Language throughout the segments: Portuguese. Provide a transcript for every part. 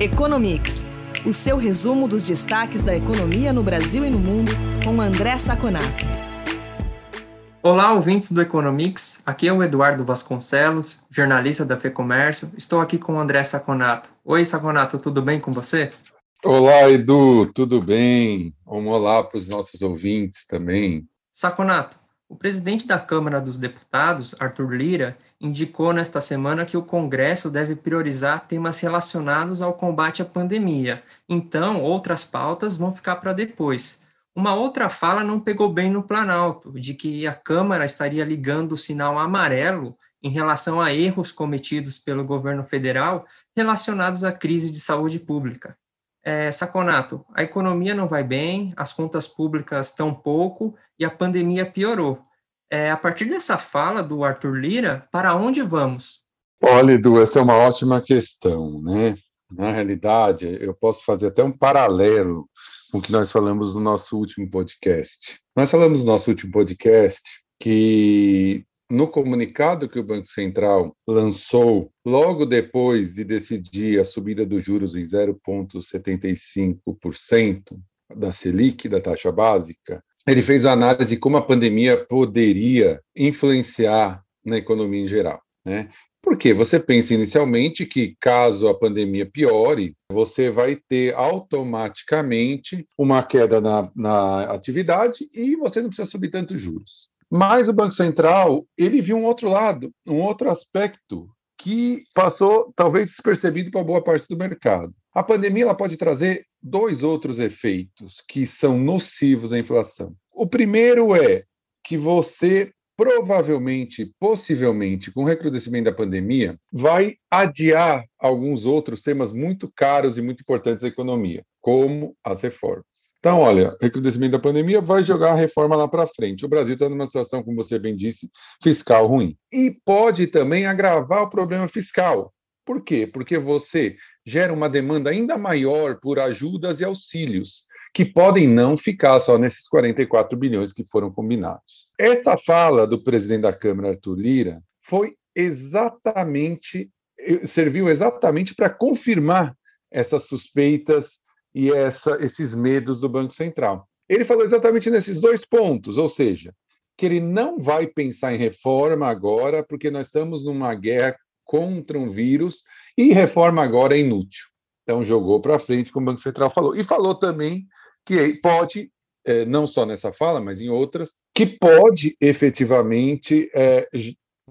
Economics, o seu resumo dos destaques da economia no Brasil e no mundo, com André Saconato. Olá, ouvintes do Economics. Aqui é o Eduardo Vasconcelos, jornalista da FEComércio. Estou aqui com o André Saconato. Oi, Saconato, tudo bem com você? Olá, Edu, tudo bem? Um olá para os nossos ouvintes também. Saconato, o presidente da Câmara dos Deputados, Arthur Lira, indicou nesta semana que o Congresso deve priorizar temas relacionados ao combate à pandemia. Então, outras pautas vão ficar para depois. Uma outra fala não pegou bem no Planalto, de que a Câmara estaria ligando o sinal amarelo em relação a erros cometidos pelo governo federal relacionados à crise de saúde pública. É, Saconato, a economia não vai bem, as contas públicas tão pouco e a pandemia piorou. É, a partir dessa fala do Arthur Lira, para onde vamos? Olha, Edu, essa é uma ótima questão, né? Na realidade, eu posso fazer até um paralelo com o que nós falamos no nosso último podcast. Nós falamos no nosso último podcast que no comunicado que o Banco Central lançou logo depois de decidir a subida dos juros em 0,75% da Selic, da taxa básica, ele fez a análise de como a pandemia poderia influenciar na economia em geral. Né? Porque você pensa inicialmente que, caso a pandemia piore, você vai ter automaticamente uma queda na, na atividade e você não precisa subir tantos juros. Mas o Banco Central, ele viu um outro lado, um outro aspecto que passou talvez despercebido para boa parte do mercado. A pandemia ela pode trazer dois outros efeitos que são nocivos à inflação. O primeiro é que você provavelmente, possivelmente, com o recrudescimento da pandemia, vai adiar alguns outros temas muito caros e muito importantes da economia, como as reformas. Então, olha, recrudescimento da pandemia vai jogar a reforma lá para frente. O Brasil está numa situação, como você bem disse, fiscal ruim. E pode também agravar o problema fiscal. Por quê? Porque você gera uma demanda ainda maior por ajudas e auxílios, que podem não ficar só nesses 44 bilhões que foram combinados. Esta fala do presidente da Câmara, Arthur Lira, foi exatamente serviu exatamente para confirmar essas suspeitas e essa, esses medos do Banco Central. Ele falou exatamente nesses dois pontos, ou seja, que ele não vai pensar em reforma agora, porque nós estamos numa guerra contra um vírus e reforma agora é inútil. Então, jogou para frente, como o Banco Central falou. E falou também que pode, é, não só nessa fala, mas em outras, que pode efetivamente é,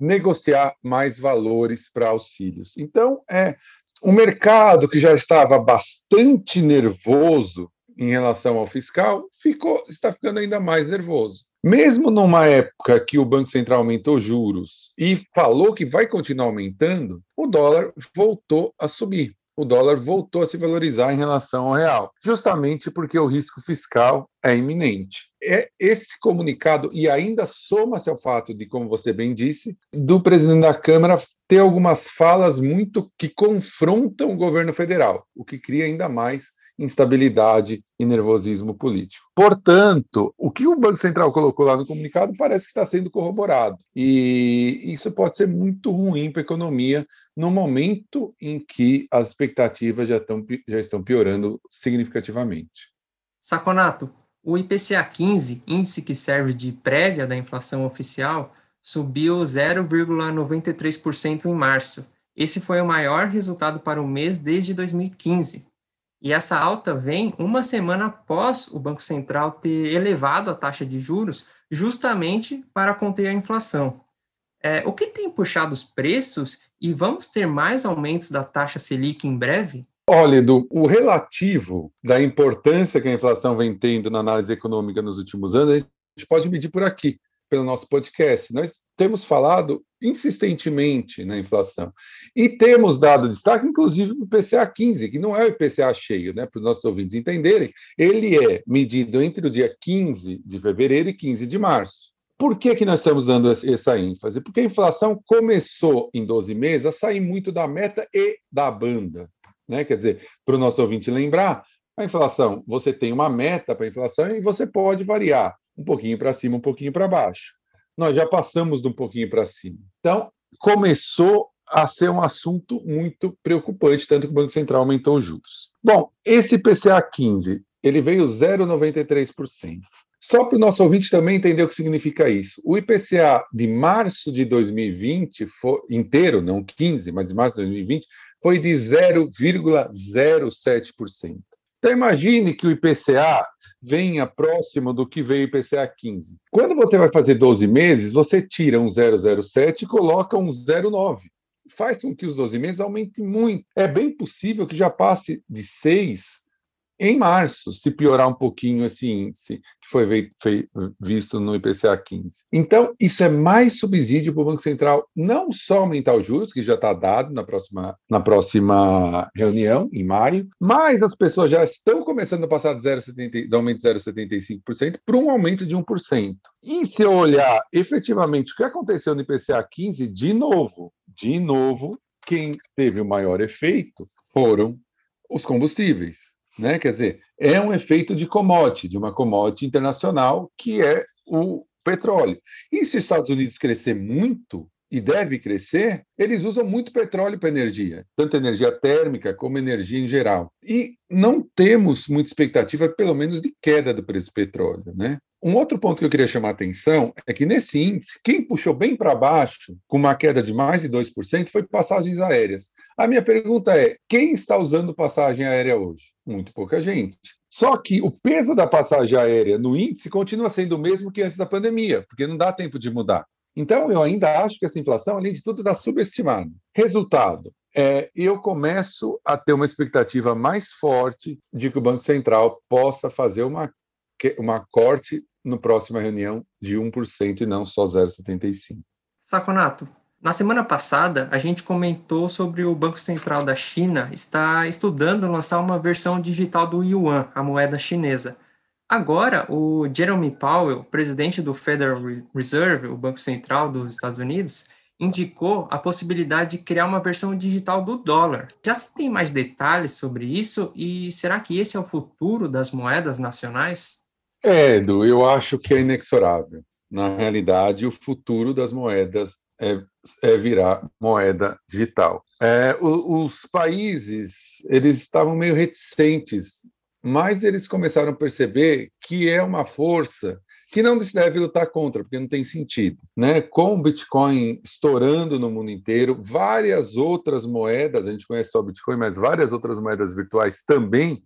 negociar mais valores para auxílios. Então, é o mercado que já estava bastante nervoso em relação ao fiscal ficou está ficando ainda mais nervoso. Mesmo numa época que o Banco Central aumentou juros e falou que vai continuar aumentando, o dólar voltou a subir. O dólar voltou a se valorizar em relação ao real, justamente porque o risco fiscal é iminente. É esse comunicado, e ainda soma-se ao fato de, como você bem disse, do presidente da Câmara ter algumas falas muito que confrontam o governo federal, o que cria ainda mais instabilidade e nervosismo político. Portanto, o que o Banco Central colocou lá no comunicado parece que está sendo corroborado. E isso pode ser muito ruim para a economia no momento em que as expectativas já, estão, já estão piorando significativamente. Saconato, o IPCA 15, índice que serve de prévia da inflação oficial, subiu 0,93% em março. Esse foi o maior resultado para o mês desde 2015. E essa alta vem uma semana após o Banco Central ter elevado a taxa de juros justamente para conter a inflação. É, o que tem puxado os preços e vamos ter mais aumentos da taxa Selic em breve? Olha, Edu, o relativo da importância que a inflação vem tendo na análise econômica nos últimos anos, a gente pode medir por aqui pelo nosso podcast. Nós temos falado insistentemente na inflação e temos dado destaque, inclusive, para o IPCA 15, que não é o IPCA cheio, né, para os nossos ouvintes entenderem. Ele é medido entre o dia 15 de fevereiro e 15 de março. Por que, que nós estamos dando essa ênfase? Porque a inflação começou em 12 meses a sair muito da meta e da banda. Né? Quer dizer, para o nosso ouvinte lembrar, a inflação, você tem uma meta para a inflação e você pode variar um pouquinho para cima, um pouquinho para baixo. Nós já passamos de um pouquinho para cima. Então, começou a ser um assunto muito preocupante, tanto que o Banco Central aumentou os juros. Bom, esse PCA 15, ele veio 0,93%. Só para o nosso ouvinte também entender o que significa isso. O IPCA de março de 2020, foi, inteiro, não 15, mas de março de 2020, foi de 0,07%. Então imagine que o IPCA venha próximo do que veio IPCA 15. Quando você vai fazer 12 meses, você tira um 0,07 e coloca um 0,9. Faz com que os 12 meses aumentem muito. É bem possível que já passe de 6 em março, se piorar um pouquinho esse índice que foi visto no IPCA 15. Então, isso é mais subsídio para o Banco Central não só aumentar os juros, que já está dado na próxima, na próxima reunião, em maio, mas as pessoas já estão começando a passar de 0,70, do aumento de 0,75% para um aumento de 1%. E se eu olhar efetivamente o que aconteceu no IPCA 15, de novo, de novo, quem teve o maior efeito foram os combustíveis. Né? Quer dizer, é um efeito de commodity, de uma commodity internacional, que é o petróleo. E se os Estados Unidos crescer muito, e deve crescer, eles usam muito petróleo para energia, tanto energia térmica como energia em geral. E não temos muita expectativa, pelo menos, de queda do preço do petróleo. Né? Um outro ponto que eu queria chamar a atenção é que nesse índice, quem puxou bem para baixo, com uma queda de mais de 2%, foi passagens aéreas. A minha pergunta é: quem está usando passagem aérea hoje? Muito pouca gente. Só que o peso da passagem aérea no índice continua sendo o mesmo que antes da pandemia, porque não dá tempo de mudar. Então, eu ainda acho que essa inflação, além de tudo, está subestimada. Resultado: é, eu começo a ter uma expectativa mais forte de que o Banco Central possa fazer uma, uma corte no próxima reunião de 1% e não só 0,75%. Saconato, na semana passada a gente comentou sobre o Banco Central da China estar estudando lançar uma versão digital do yuan, a moeda chinesa. Agora, o Jeremy Powell, presidente do Federal Reserve, o Banco Central dos Estados Unidos, indicou a possibilidade de criar uma versão digital do dólar. Já se tem mais detalhes sobre isso e será que esse é o futuro das moedas nacionais? É, Edu, eu acho que é inexorável. Na realidade, o futuro das moedas é, é virar moeda digital. É, o, os países eles estavam meio reticentes, mas eles começaram a perceber que é uma força que não se deve lutar contra, porque não tem sentido. Né? Com o Bitcoin estourando no mundo inteiro, várias outras moedas, a gente conhece só o Bitcoin, mas várias outras moedas virtuais também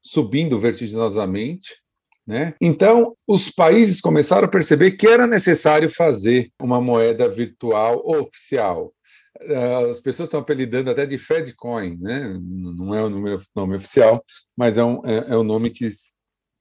subindo vertiginosamente, né? Então, os países começaram a perceber que era necessário fazer uma moeda virtual oficial. Ah, as pessoas estão apelidando até de Fedcoin, né? não é o nome, nome oficial, mas é, um, é, é o nome que,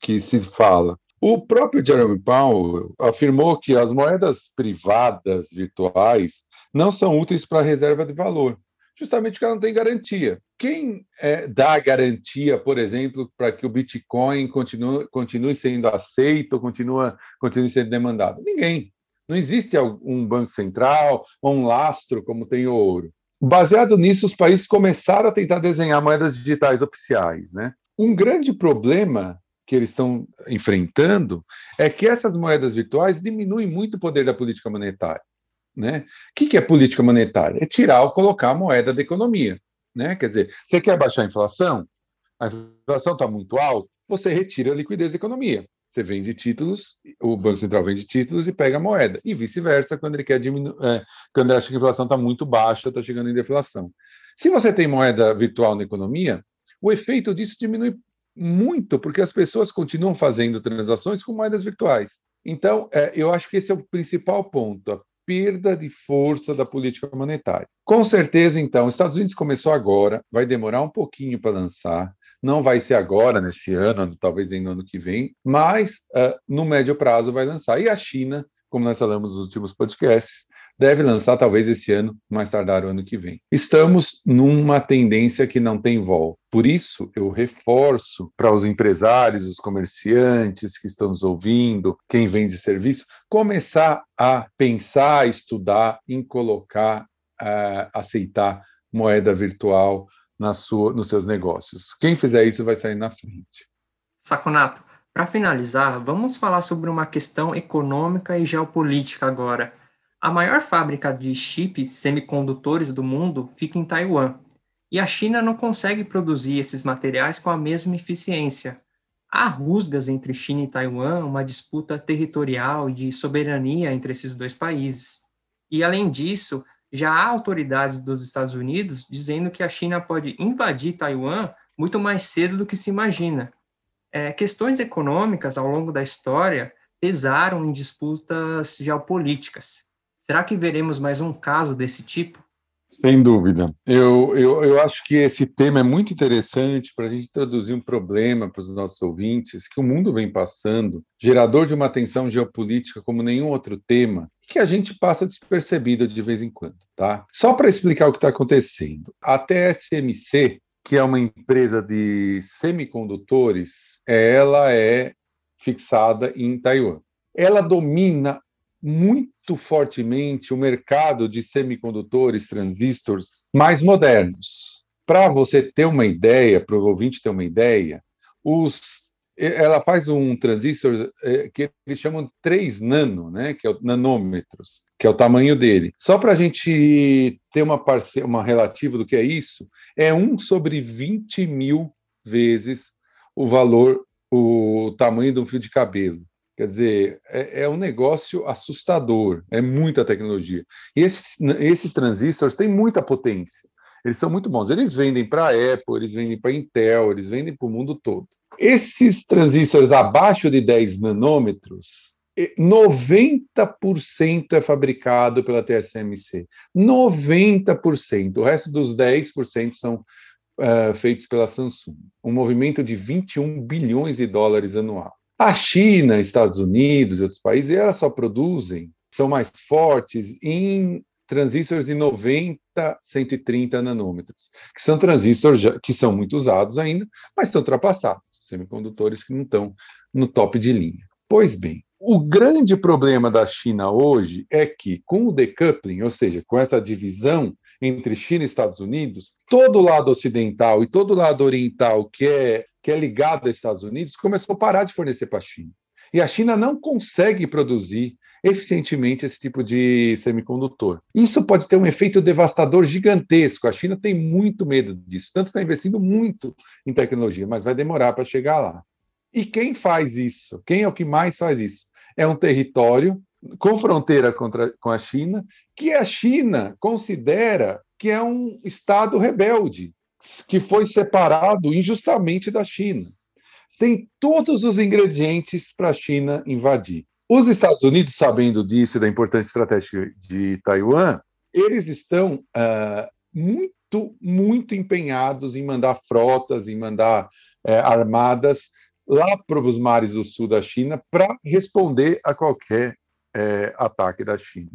que se fala. O próprio Jeremy Powell afirmou que as moedas privadas virtuais não são úteis para a reserva de valor justamente porque ela não tem garantia. Quem é, dá garantia, por exemplo, para que o Bitcoin continue, continue sendo aceito, continue, continue sendo demandado? Ninguém. Não existe um banco central ou um lastro como tem o ouro. Baseado nisso, os países começaram a tentar desenhar moedas digitais oficiais. Né? Um grande problema que eles estão enfrentando é que essas moedas virtuais diminuem muito o poder da política monetária. Né? O que é política monetária? É tirar ou colocar a moeda da economia. Né? Quer dizer, você quer baixar a inflação? A inflação está muito alta, você retira a liquidez da economia. Você vende títulos, o Banco Central vende títulos e pega a moeda. E vice-versa, quando ele quer diminuir, é, quando ele acha que a inflação está muito baixa, está chegando em deflação. Se você tem moeda virtual na economia, o efeito disso diminui muito, porque as pessoas continuam fazendo transações com moedas virtuais. Então, é, eu acho que esse é o principal ponto. A perda de força da política monetária. Com certeza, então, os Estados Unidos começou agora, vai demorar um pouquinho para lançar, não vai ser agora, nesse ano, talvez nem no ano que vem, mas uh, no médio prazo vai lançar. E a China, como nós falamos nos últimos podcasts, deve lançar talvez esse ano, mais tardar o ano que vem. Estamos numa tendência que não tem volta. Por isso, eu reforço para os empresários, os comerciantes que estão nos ouvindo, quem vende serviço, começar a pensar, estudar em colocar, uh, aceitar moeda virtual na sua, nos seus negócios. Quem fizer isso vai sair na frente. Saconato, para finalizar, vamos falar sobre uma questão econômica e geopolítica agora A maior fábrica de chips semicondutores do mundo fica em Taiwan, e a China não consegue produzir esses materiais com a mesma eficiência. Há rusgas entre China e Taiwan, uma disputa territorial e de soberania entre esses dois países. E, além disso, já há autoridades dos Estados Unidos dizendo que a China pode invadir Taiwan muito mais cedo do que se imagina. É, questões econômicas ao longo da história pesaram em disputas geopolíticas. Será que veremos mais um caso desse tipo? Sem dúvida. Eu, eu, eu acho que esse tema é muito interessante para a gente traduzir um problema para os nossos ouvintes que o mundo vem passando, gerador de uma tensão geopolítica como nenhum outro tema, que a gente passa despercebido de vez em quando, tá? Só para explicar o que está acontecendo. A TSMC, que é uma empresa de semicondutores, ela é fixada em Taiwan. Ela domina muito fortemente o mercado de semicondutores, transistores mais modernos. Para você ter uma ideia, para o ouvinte ter uma ideia, os, ela faz um transistor é, que eles chamam de 3 nano, né, que é o nanômetros, que é o tamanho dele. Só para a gente ter uma, parce... uma relativa do que é isso, é 1 sobre 20 mil vezes o valor, o tamanho de um fio de cabelo. Quer dizer, é, é, um negócio assustador, é muita tecnologia. E esses, esses transistores têm muita potência, eles são muito bons. Eles vendem para a Apple, eles vendem para a Intel, eles vendem para o mundo todo. Esses transistores abaixo de 10 nanômetros, 90% é fabricado pela TSMC. 90%. O resto dos 10% são uh, feitos pela Samsung. Um movimento de 21 bilhões de dólares anual. A China, Estados Unidos e outros países, elas só produzem, são mais fortes em transistores de 90, 130 nanômetros, que são transistores que são muito usados ainda, mas estão ultrapassados, semicondutores que não estão no top de linha. Pois bem, o grande problema da China hoje é que, com o decoupling, ou seja, com essa divisão entre China e Estados Unidos, todo o lado ocidental e todo o lado oriental, que é que é ligado aos Estados Unidos, começou a parar de fornecer para a China. E a China não consegue produzir eficientemente esse tipo de semicondutor. Isso pode ter um efeito devastador gigantesco. A China tem muito medo disso, tanto está investindo muito em tecnologia, mas vai demorar para chegar lá. E quem faz isso? Quem é o que mais faz isso? É um território com fronteira contra, com a China, que a China considera que é um Estado rebelde que foi separado injustamente da China. Tem todos os ingredientes para a China invadir. Os Estados Unidos, sabendo disso da importância estratégica de Taiwan, eles estão uh, muito, muito empenhados em mandar frotas, em mandar uh, armadas lá para os mares do sul da China para responder a qualquer uh, ataque da China.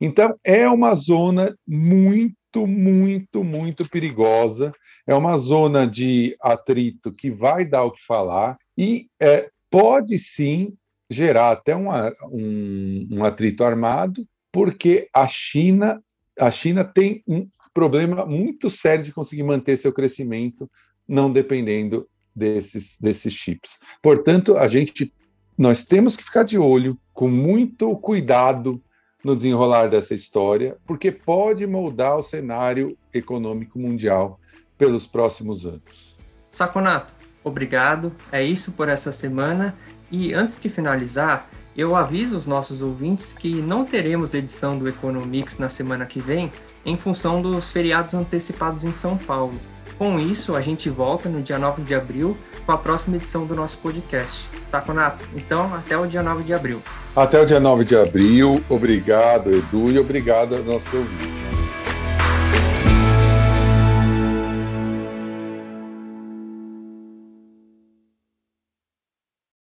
Então, é uma zona muito muito, muito, perigosa. É uma zona de atrito que vai dar o que falar e é, pode sim gerar até um, um atrito armado, porque a China, a China tem um problema muito sério de conseguir manter seu crescimento não dependendo desses, desses chips. Portanto, a gente nós temos que ficar de olho, com muito cuidado, no desenrolar dessa história, porque pode moldar o cenário econômico mundial pelos próximos anos. Saconato, obrigado. É isso por essa semana. E antes de finalizar, eu aviso os nossos ouvintes que não teremos edição do Economics na semana que vem, em função dos feriados antecipados em São Paulo. Com isso, a gente volta no dia 9 de abril com a próxima edição do nosso podcast. Saconato, então até o dia 9 de abril. Até o dia 9 de abril. Obrigado, Edu, e obrigado aos nossos ouvintes.